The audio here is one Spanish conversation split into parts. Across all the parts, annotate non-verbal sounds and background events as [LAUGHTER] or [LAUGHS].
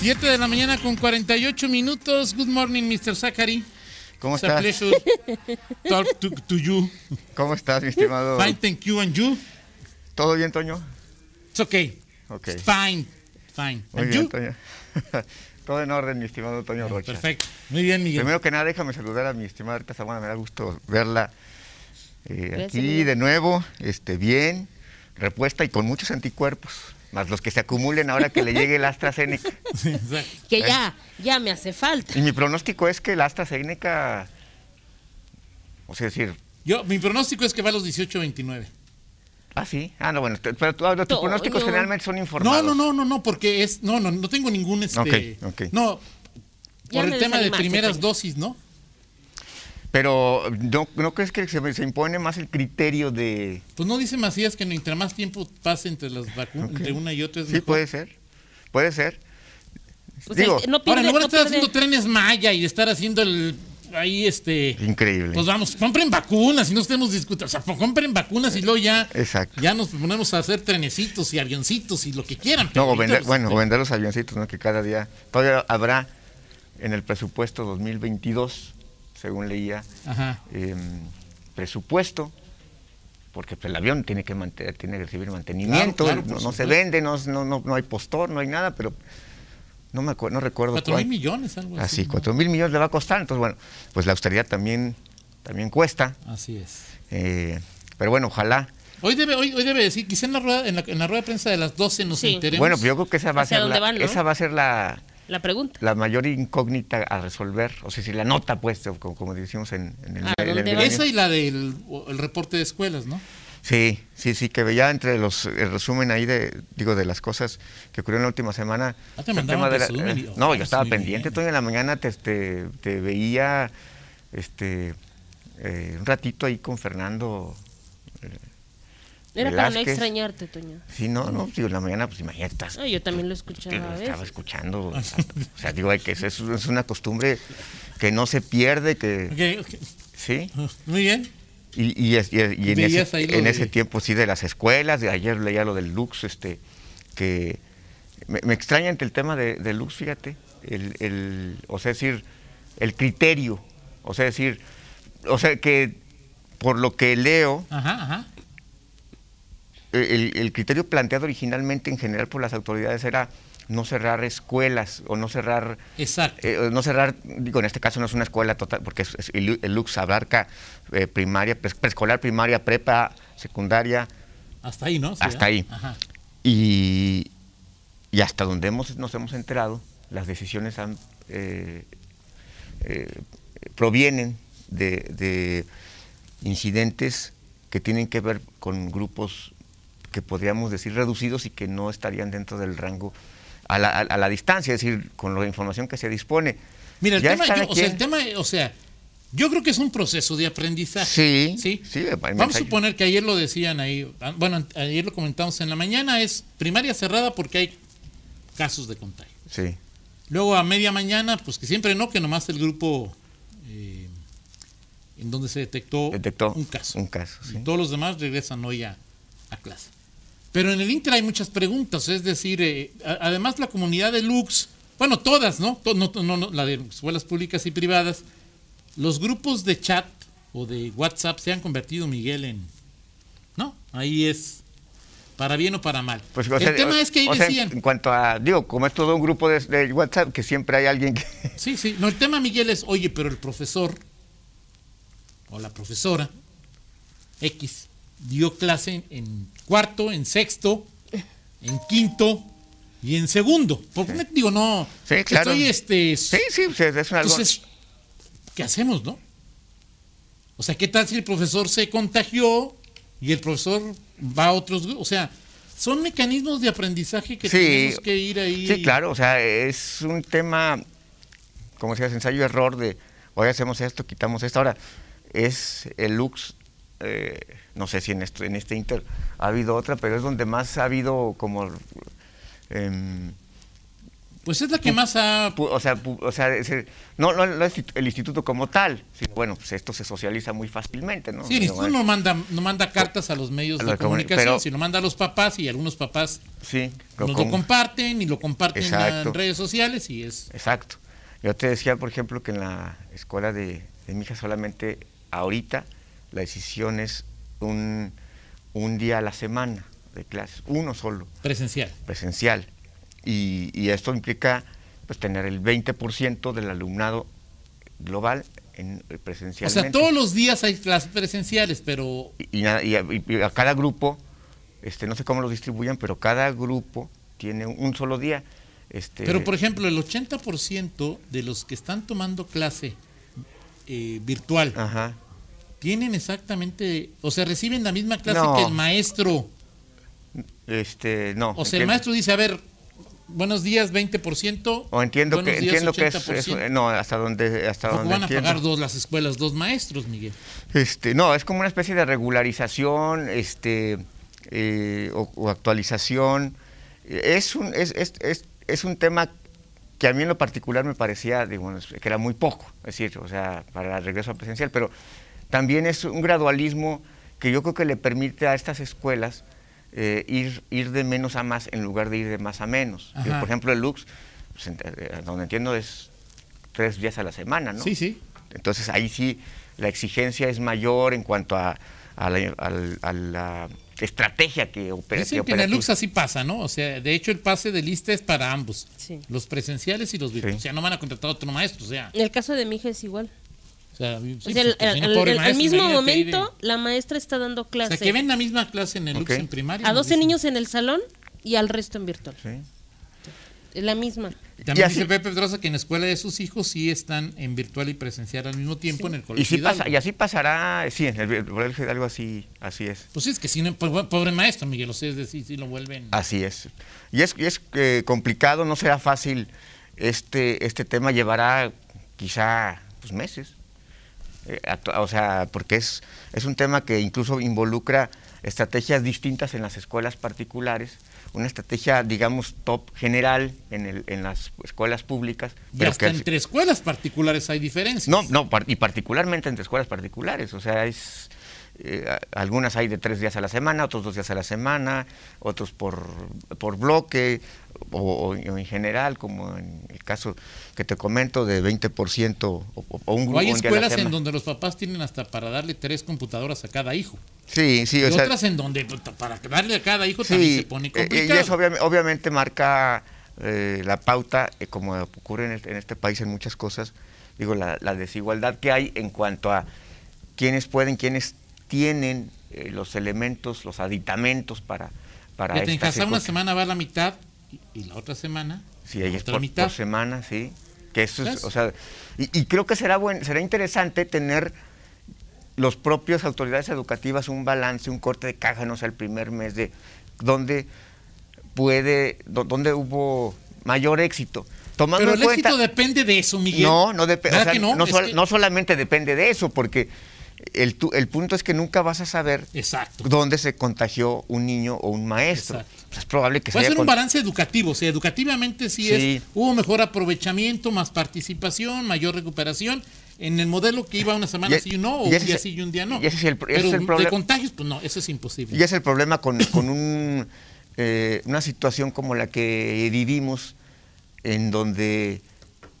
7 de la mañana con 48 minutos. Good morning, Mr. Zachary. ¿Cómo It's a estás? pleasure talk to, to you. ¿Cómo estás, mi estimado? Fine, thank you. And you? ¿Todo bien, Toño? It's okay. Ok. Fine. Fine. Muy And bien, you? Toño. [LAUGHS] Todo en orden, mi estimado Toño Rocha. Perfecto. Muy bien, Miguel. Primero que nada, déjame saludar a mi estimada Rita Zamora. Me da gusto verla eh, aquí de nuevo, este, bien, repuesta y con muchos anticuerpos. Más los que se acumulen ahora que le llegue el AstraZeneca. [LAUGHS] Que ya, ya me hace falta. Y mi pronóstico es que el AstraZeneca, o sea, decir, Yo, mi pronóstico es que va a los 18-29. ah, sí, ah, no, bueno, pero tus pronósticos generalmente son No, informados. no, no, no, no, porque es. No, no, no tengo ningún. Este, Ok, ok. No, por el tema de primeras dosis, ¿no? Pero ¿no, ¿no crees que se, se impone más el criterio de... Pues no dice Macías que entre más tiempo pase entre las vacunas, entre una y otra es Sí, mejor. puede ser, puede ser. Pues Digo, el- no Ahora, en lugar de estar haciendo trenes Maya y de estar haciendo el. Ahí, este. Increíble. Pues vamos, compren vacunas y no estemos discutiendo. O sea, pues compren vacunas y luego ya. Exacto. Ya nos ponemos a hacer trenecitos y avioncitos y lo que quieran. No, o vender, bueno, este, o vender los avioncitos, ¿no? Que cada día todavía habrá en el presupuesto 2022, según leía, em, presupuesto, porque pues, el avión tiene que mantener, tiene que recibir mantenimiento, Claro, claro, por no, no se vende, no, no, no, no hay postor, no hay nada, pero no me acuerdo, no recuerdo Cuatro mil millones, algo así. Así, ¿no? cuatro mil millones le va a costar, entonces bueno, pues la austeridad también, también cuesta, Así es. eh, pero bueno, ojalá. Hoy debe, hoy, hoy debe decir, quizá en la, rueda, en, la, en la rueda de prensa de las 12 nos Sí. enteremos. Bueno, pues yo creo que esa va a ¿Hacia ser la, van, no? esa va a ser la, La pregunta. la mayor incógnita a resolver, o sea, si la nota, pues, como, como decimos en, en el, ¿A en el milenio. Esa y la del el reporte de escuelas, ¿no? Sí, sí, sí, que veía entre los, el resumen ahí de, digo, de las cosas que ocurrieron en la última semana. Ah, te el mandaban de la- resumen eh, no, yo estaba pendiente. Toño, en la mañana te, te, te veía este, eh, un ratito ahí con Fernando. Era para no extrañarte, Toño. Sí, no, no, digo, en la mañana, pues imagínate, estás, No, yo también lo te escuchaba lo estaba veces. escuchando. O sea, o sea, digo, hay que, eso es, es una costumbre que no se pierde, que, Ok, ok. sí. Muy bien. Y, y, es- y- y en, ese, en de- ese tiempo sí de las escuelas, de ayer leía lo del Lux, este, que me, me extraña entre el tema de, de Lux, fíjate, el, el, o sea, decir, el criterio, o sea, decir, o sea, que por lo que leo, Ajá, ajá. El, el criterio planteado originalmente en general por las autoridades era no cerrar escuelas o no cerrar Exacto. eh, no cerrar, digo, en este caso no es una escuela total, porque es- es- el, el Lux abarca eh, primaria, preescolar, primaria, prepa, secundaria, Hasta ahí, ¿no? Sí, hasta ahí. Ajá. y, y hasta donde hemos, nos hemos enterado, las decisiones han, eh, eh, provienen de, de incidentes que tienen que ver con grupos que podríamos decir reducidos y que no estarían dentro del rango a la, a- a la distancia, es decir, con la información que se dispone. Mira, el Ya tema, yo- o sea, el quien. tema, o sea, yo creo que es un proceso de aprendizaje. Sí, Sí. sí, Vamos a suponer que ayer lo decían ahí, ah, bueno, ayer lo comentamos en la mañana, es primaria cerrada porque hay casos de contagio. Sí, Luego a media mañana, pues que siempre no, que nomás el grupo eh, en donde se detectó, detectó un caso. Un caso, sí. Y todos los demás regresan hoy a, a clase. Pero en el Inter hay muchas preguntas, es decir, eh, además la comunidad de Lux, bueno, todas, ¿no? No, no, no, la de escuelas públicas y privadas, los grupos de chat o de WhatsApp se han convertido, Miguel, en... ¿No? Ahí es para bien o para mal. Pues, o el sea, tema o- es que ahí sea, decían... en cuanto a, digo, como es todo un grupo de, de WhatsApp, que siempre hay alguien que... [LAUGHS] Sí, sí. No, el tema, Miguel, es, oye, pero el profesor o la profesora X dio clase en cuarto, en sexto, en quinto y en segundo. ¿Por qué me digo, no? Sí, claro. Estoy, este. Sí, sí, sea, es. Entonces, ¿qué hacemos, no? O sea, ¿qué tal si el profesor se contagió y el profesor va a otros grupos? O sea, son mecanismos de aprendizaje que Sí. tenemos que ir ahí. Sí, claro, o sea, es un tema, como se ensayo-error de, hoy hacemos esto, quitamos esto. Ahora, es el Lux, eh, no sé si en, esto, en este Inter ha habido otra, pero es donde más ha habido como em, Pues es la que más ha... o sea, o sea, no, no- el instituto como tal, sino bueno, pues esto se socializa muy fácilmente, ¿no? Sí, el instituto bueno, no manda, no manda cartas a los medios A de comunicación, pero- sino manda a los papás y algunos papás Sí, lo nos lo comparten y lo comparten Exacto. en redes sociales y es... Exacto. Yo te decía, por ejemplo, que en la escuela de, de mi hija solamente ahorita la decisión es un, un día a la semana de clases, uno solo, presencial. presencial. Y, y esto implica pues tener el 20% del alumnado global en O presencialmente. sea, todos los días hay clases presenciales, pero y, a, y a cada grupo, este, no sé cómo lo distribuyan, pero cada grupo tiene un, un solo día. Este, Pero, por ejemplo, el 80% de los que están tomando clase eh, virtual Ajá. Tienen exactamente, o sea, reciben la misma clase No. que el maestro. Este, no. O sea, el maestro dice, a ver, buenos días, 20%. O entiendo que días, entiendo que es, es- 80%. no hasta donde hasta donde van a pagar dos las escuelas, dos maestros, Miguel. Este, no, es como una especie de regularización, este, eh, o, o actualización. Es un es, es, es, es un tema que a mí en lo particular me parecía, digo, que era muy poco, es decir, o sea, para el regreso a presencial, pero también es un gradualismo que yo creo que le permite a estas escuelas eh, ir, ir de menos a más en lugar de ir de más a menos. Ajá. por ejemplo, el Lux, pues, eh, donde entiendo es tres días a la semana, ¿no? Sí, sí. Entonces ahí sí la exigencia es mayor en cuanto a, a la, al- a la estrategia que opera. Dicen que en el Lux así pasa, ¿no? O sea, de hecho el pase de lista es para ambos. Sí. Los presenciales y los virtuales. Sí. O sea, no van a contratar a otro maestro, o sea. En el caso de mi hija es igual. O sea, sí, o sea, el, pues, el- el- el- el maestro, mismo ir momento, la maestra está dando O clase sea, que ven la misma clase en el Lux Ok. en primaria. a nos 12 dicen. niños en el salón y al resto en virtual. Sí. Es la misma. También Y así- dice Pepe Pedrosa que en la escuela de sus hijos sí están en virtual y presencial al mismo tiempo en el Y, colegio. sí Hidalgo. pasa, y así pasará, sí, en el colegio Hidalgo así, así es. Pues sí, es que si no, pues, pobre maestro, Miguel, o sea, es decir, si lo vuelven. Así es. Y es, y es eh, complicado, no será fácil. Este, este tema llevará quizá pues, meses. Eh, o sea, porque es, es un tema que incluso involucra estrategias distintas en las escuelas particulares, una estrategia, digamos, top general en, el, en las escuelas públicas. y hasta que- entre escuelas particulares hay diferencias. no, no, par- y particularmente entre escuelas particulares. O sea, es, eh, algunas hay de tres días a la semana, otros dos días a la semana, otros por, por bloque, o, en general, como en el caso que te comento de 20% o, o- o un grupo. O hay escuelas en donde los papás tienen hasta para darle tres computadoras a cada hijo. Sí, sí, Y o sea, otras en donde pues, para darle a cada hijo también se pone eh, complicado. y eso obvia- obviamente marca eh, la pauta, eh, como ocurre en este, en este país en muchas cosas, digo, la, la desigualdad que hay en cuanto a quiénes pueden, quiénes tienen eh, los elementos, los aditamentos para, para Fíjate, en esta casa una semana va a la mitad y, y la otra semana Sí, ahí la es otra por, mitad. por semana, sí. Que eso es, o sea, y, y creo que será buen, será interesante tener los propios autoridades educativas un balance, un corte de caja, no sé, el primer mes de dónde puede, dónde hubo mayor éxito. Tomando Pero el cuenta, éxito depende de eso, Miguel. no, no depende, ¿Verdad que no? no, Es sol- que- no solamente depende de eso, porque el, tu- el punto es que nunca vas a saber Exacto. dónde se contagió un niño o un maestro. Exacto. Pues es probable que Puede ser un balance educativo, o sea, educativamente sí, Sí. es, hubo mejor aprovechamiento, más participación, mayor recuperación. En el modelo que iba una semana Y- sí y no, o un día es- sí y un día no. y ese es el- ese Pero es el de contagios, pues no, eso es imposible. Y es el problema con, con un, eh, una situación como la que vivimos, en donde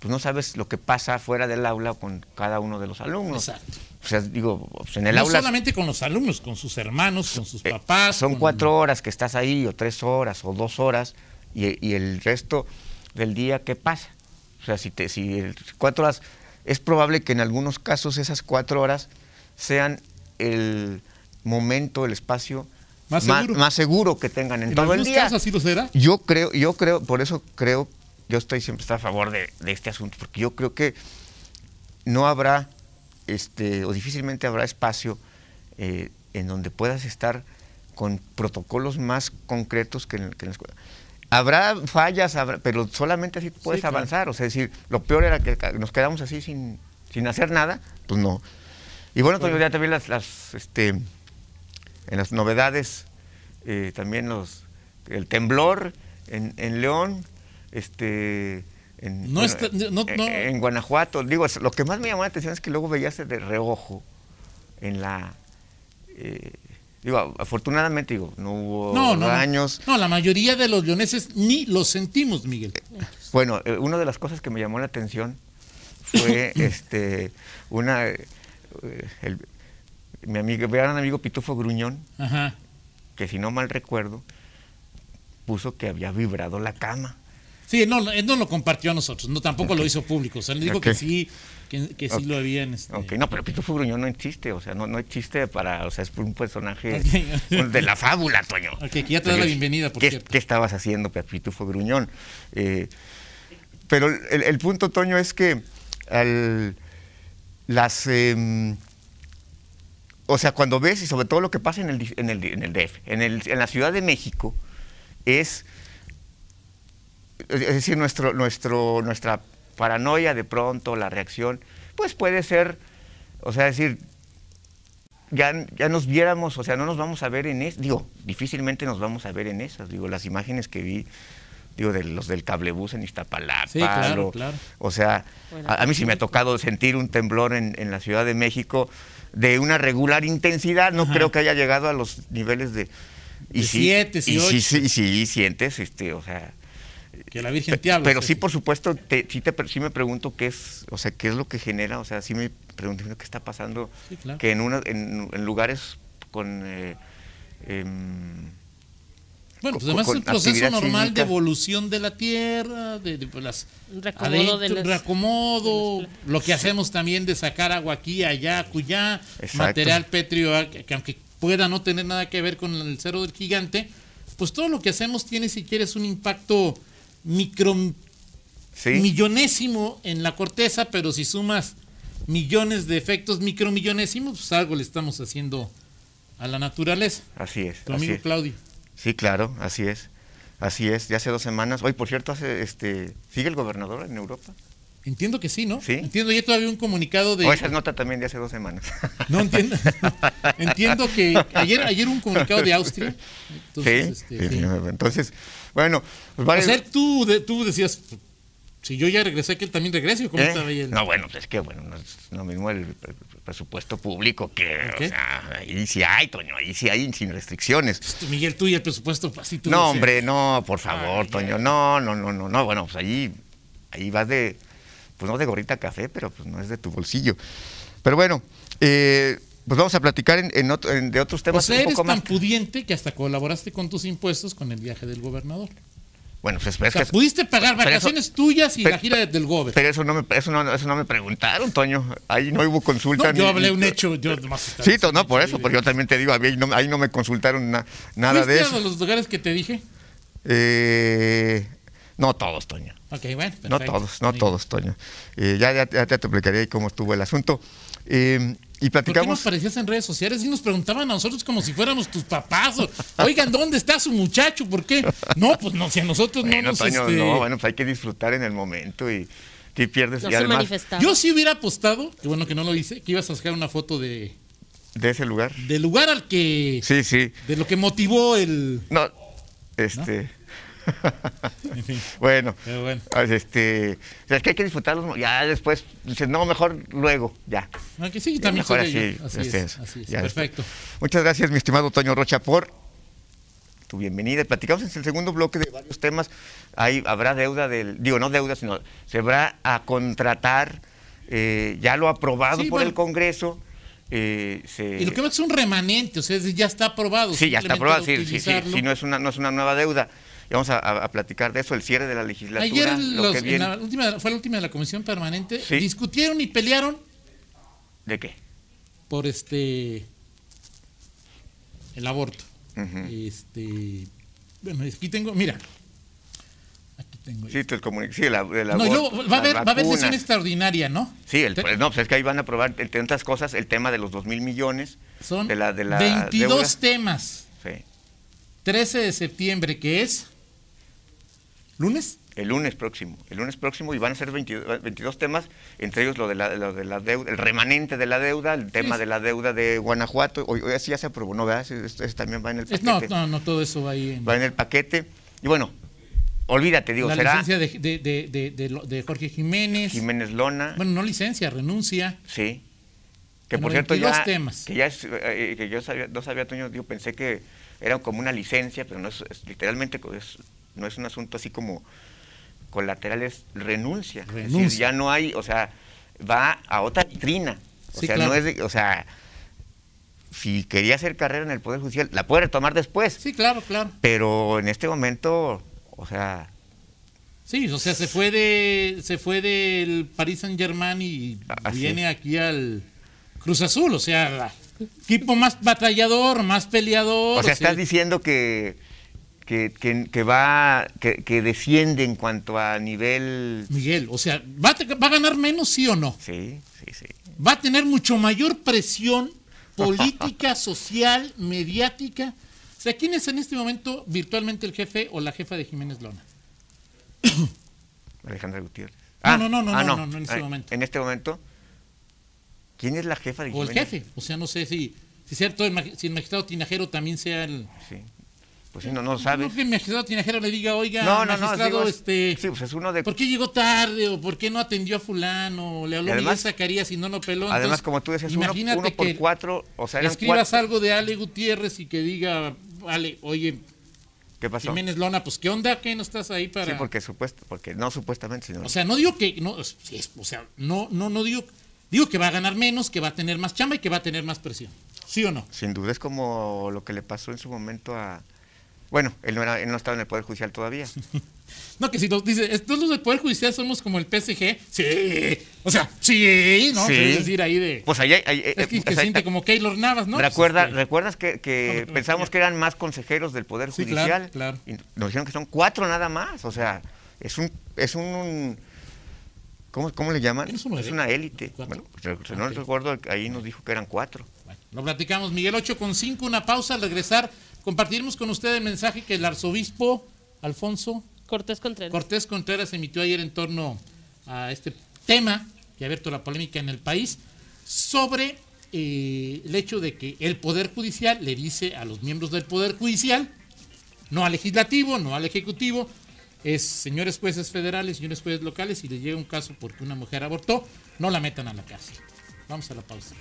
pues, no sabes lo que pasa fuera del aula con cada uno de los alumnos. Exacto. O sea, digo, pues, en el no aula solamente con los alumnos, con sus hermanos, con sus eh, papás. son con- cuatro horas que estás ahí, o tres horas, o dos horas, y, y el resto del día, ¿qué pasa? O sea, si, te, si cuatro horas, es probable que en algunos casos esas cuatro horas sean el momento, el espacio Más seguro. más seguro que tengan en, En todo el algunos día. casos así lo será. Yo creo, yo creo, por eso creo, yo estoy siempre a favor de, de este asunto, porque yo creo que no habrá, este, o difícilmente habrá espacio eh, en donde puedas estar con protocolos más concretos que en, que en la escuela. Habrá fallas, habrá- pero solamente así puedes avanzar. O sea, decir, lo peor era que nos quedamos así sin, sin hacer nada, pues no. Y bueno, ya también las, las, este, en las novedades, eh, también los, el temblor en, en León, este, en, No bueno, está- no- en- no- en Guanajuato. Digo, lo que más me llamó la atención es que luego veías de reojo en la... eh, digo, afortunadamente, digo, no hubo daños. no. La mayoría de los leoneses ni los sentimos, Miguel. Bueno, eh, una de las cosas que me llamó la atención fue [COUGHS] este una eh, el- mi amigo, mi gran amigo Pitufo Gruñón, Ajá. que si no mal recuerdo, puso que había vibrado la cama. Sí, no, él no lo compartió a nosotros, no tampoco lo hizo público. O sea, le digo Ok. que sí, que, que sí Ok. lo habían. Este, Ok, no, pero Pitufo Gruñón no existe, o sea, no, no existe para, o sea, es un personaje Ok. de la fábula, Toño. Ok, que ya te da la bienvenida, por ¿Qué, cierto. qué estabas haciendo, Pitufo Gruñón? Eh, pero el, el punto, Toño, es que al- las... em, o sea, cuando ves, y sobre todo lo que pasa en el, en el, en el DF, en, el- en la Ciudad de México, es, es decir, nuestro, nuestro, nuestra paranoia de pronto, la reacción, pues puede ser, o sea, decir, ya, ya nos viéramos, o sea, no nos vamos a ver en eso, digo, difícilmente nos vamos a ver en esas, digo, las imágenes que vi, digo, de los del cablebús en Iztapalapa, Sí, claro, claro. o sea, a, a mí sí me ha tocado sentir un temblor en, en la Ciudad de México de una regular intensidad, no Ajá. creo que haya llegado a los niveles de... De siete, y sí, sí, ocho. sí, sí, sientes, este, o sea, que la Virgen te habla. pero o sea, sí, por supuesto, te- sí, te, sí me pregunto qué es, o sea, qué es lo que genera, o sea, sí me pregunto qué está pasando, Sí, claro. que en, una, en, en lugares con... eh, em, Bueno, pues además es el proceso normal de evolución de la Tierra, de, de, pues, las Reacomodo de las- reacomodo, lo que hacemos también de sacar agua aquí, allá, acullá, Exacto. material pétreo, que, que aunque pueda no tener nada que ver con el cero del gigante, pues todo lo que hacemos tiene, si quieres, un impacto micro sí, millonésimo en la corteza, pero si sumas millones de efectos micromillonésimos, pues algo le estamos haciendo a la naturaleza. así es. Tu así amigo es. Claudio. Sí, claro, así es. Así es, ya hace dos semanas. Hoy, por cierto, hace, este, ¿sigue el gobernador en Europa? Entiendo que sí, ¿no? Sí. Entiendo ya todavía un comunicado de... O esa es nota también de hace dos semanas. [LAUGHS] No entiendo. [LAUGHS] entiendo que ayer ayer un comunicado de Austria. Entonces, sí, este, sí. Entonces, bueno, pues O vale- sea, tú, de- tú decías, si yo ya regresé, que él también regrese, ¿o cómo ¿Eh? estaba ahí el- No, bueno, pues es que bueno, no es lo mismo el, pre- presupuesto público que, ¿Ok? o sea, ahí sí hay, Toño, ahí sí hay sin restricciones. Tú, Miguel, tú y el presupuesto, así tú No, decías. hombre, no, por favor, Ay, Toño, no, no, no, no, no, bueno, pues ahí, ahí vas de, pues no de gorrita café, pero pues no es de tu bolsillo. Pero bueno, eh, pues vamos a platicar en, en otro- en- de otros O temas sea, un eres poco tan más. pudiente que hasta colaboraste con tus impuestos con el viaje del gobernador. Bueno, pues O es sea, que- pudiste pagar pero eso- vacaciones tuyas y pero- la gira del gobernador. Pero eso no me, eso no, eso no me preguntaron, Toño. Ahí no hubo consulta. No, yo ni- hablé ni- un hecho, yo estaba Sí, no, por eso, porque yo también te digo, ahí no, ahí no me consultaron na- nada de ¿Fuiste eso. a los lugares que te dije? Eh, no todos, Toño. Ok, bueno. No todos, no todos, Toño. Eh, ya, ya, ya te explicaré ahí cómo estuvo el asunto. Eh, y ¿Por qué nos platicamos. parecías en redes sociales y nos preguntaban a nosotros como si fuéramos tus papás? o, Oigan, ¿dónde está su muchacho? ¿Por qué? No, pues no, si a nosotros no nos... Toño, este, no, bueno, pues hay que disfrutar en el momento y si pierdes. No y además. Yo sí hubiera apostado, que bueno que no lo hice, que ibas a sacar una foto de de ese lugar. del lugar al que... Sí, sí. De lo que motivó el... No, este. En [LAUGHS] fin, bueno. pero bueno. Pues, Este, o sea, es que hay que disfrutarlos. Ya después, dices, no, mejor luego, ya. Aunque sí, también Mejor así, este es, es, así es. ya Perfecto. Muchas gracias, mi estimado Toño Rocha, por tu bienvenida. Platicamos en el segundo bloque de varios temas. Ahí habrá deuda del, digo, no deuda, sino se va a contratar, eh, ya lo aprobado Sí, por bueno. el Congreso. eh, se- Y lo que va es un remanente, o sea, ya está aprobado. Sí, ya está aprobado, sí, sí, sí, sí, no es una, no es una nueva deuda. Y vamos a, platicar de eso, el cierre de la legislatura. Ayer lo los- que en viene. la última, fue la última de la comisión permanente, Sí. discutieron y pelearon ¿De qué? por este el aborto. Este, bueno, aquí tengo, mira, aquí tengo. Sí, comuni- sí, no, y abor- luego va a haber, va a haber sesión extraordinaria, ¿no? Sí, el, Te- no, pues es que ahí van a aprobar, entre otras cosas, el tema de los dos mil millones. Son de la, de la 22 deuda. temas. Sí. 13 de septiembre, que es lunes. El lunes próximo, el lunes próximo y van a ser 22, 22 temas, entre ellos lo de la, lo de la deuda, el remanente de la deuda, el tema Sí. de la deuda de Guanajuato, hoy, hoy así ya se aprobó, ¿no? ¿verdad? Ese- ese también va en el paquete. no, no, no, todo eso va ahí. en- Va en el paquete. Y bueno, olvídate, digo, la será licencia de, Jorge Jiménez. Jiménez Lona, Bueno, no licencia, renuncia. sí. Que por cierto 92 ya, temas. que ya es, eh, que yo sabía, no sabía, Toño, yo pensé que era como una licencia, pero no es, es literalmente es- no es un asunto así como colateral, es renuncia. Es decir, Renuncia. ya no hay, o sea, va a otra vitrina. O Sí, sea, claro. no es, de- o sea, si quería hacer carrera en el Poder Judicial, la puede retomar después. Sí, claro, claro. Pero en este momento, o sea, Sí, o sea, se fue de se fue del Paris Saint Germain y Así viene aquí al Cruz Azul, o sea, equipo más batallador, más peleador. o sea, estás diciendo que, que, que- que va, que, que desciende en cuanto a nivel... Miguel, o sea, ¿va a, va a ganar menos, sí o no? Sí, sí, sí. Va a tener mucho mayor presión política, [LAUGHS] social, mediática. O sea, ¿quién es en este momento virtualmente el jefe o la jefa de Jiménez Lona? [COUGHS] Alejandra Gutiérrez. No, no, no, no, no, no, en este Ah, momento. En este momento, ¿quién es la jefa de O el Jiménez? jefe. O sea, no sé si, si, cierto, si el magistrado tinajero también sea el... Sí. Pues sí, no, no sabes. No que el magistrado tinajero le diga, oiga, No, no, no. magistrado, digo, este... Sí, pues es uno de... ¿Por qué llegó tarde? ¿O por qué no atendió a fulano? ¿O le habló además- Zacarías y no lo peló? Además, como tú decías, uno, imagínate uno por que cuatro, o sea, eran escribas cuatro. algo de Ale Gutiérrez y que diga, Ale, oye, ¿Qué pasó? Jiménez Lona, pues ¿qué onda? ¿Qué no estás ahí para...? Sí, porque supuesto, porque no supuestamente, sino... O sea, no digo que... No, o sea, no, no, no digo... Digo que va a ganar menos, que va a tener más chamba y que va a tener más presión. ¿Sí o no? Sin duda es como lo que le pasó en su momento a... Bueno, él no, era, él no estaba en el Poder Judicial todavía. [LAUGHS] No, que si nos dice, estos los del Poder Judicial somos como el PSG. Sí. O sea, sí, ¿no? Sí. Es decir, ahí de... Pues ahí... ahí- es que, eh, que o sea, siente como Keylor Navas, ¿no? Recuerda, Pues, este, ¿Recuerdas que, que No, pensamos que eran más consejeros del Poder Sí, Judicial? claro, claro. Y nos dijeron que son cuatro nada más. O sea, es un... Es un ¿cómo, cómo le llaman? ¿Es una Es una élite. Bueno, re- no Ok. recuerdo, ahí nos dijo que eran cuatro. Bueno, lo platicamos, Miguel 8 con 5, una pausa al regresar. Compartiremos con usted el mensaje que el arzobispo Alfonso Cortés Contreras. Cortés Contreras emitió ayer en torno a este tema que ha abierto la polémica en el país sobre eh, el hecho de que el Poder Judicial le dice a los miembros del Poder Judicial, no al legislativo, no al ejecutivo, es señores jueces federales, señores jueces locales, si les llega un caso porque una mujer abortó, no la metan a la cárcel. Vamos a la pausa.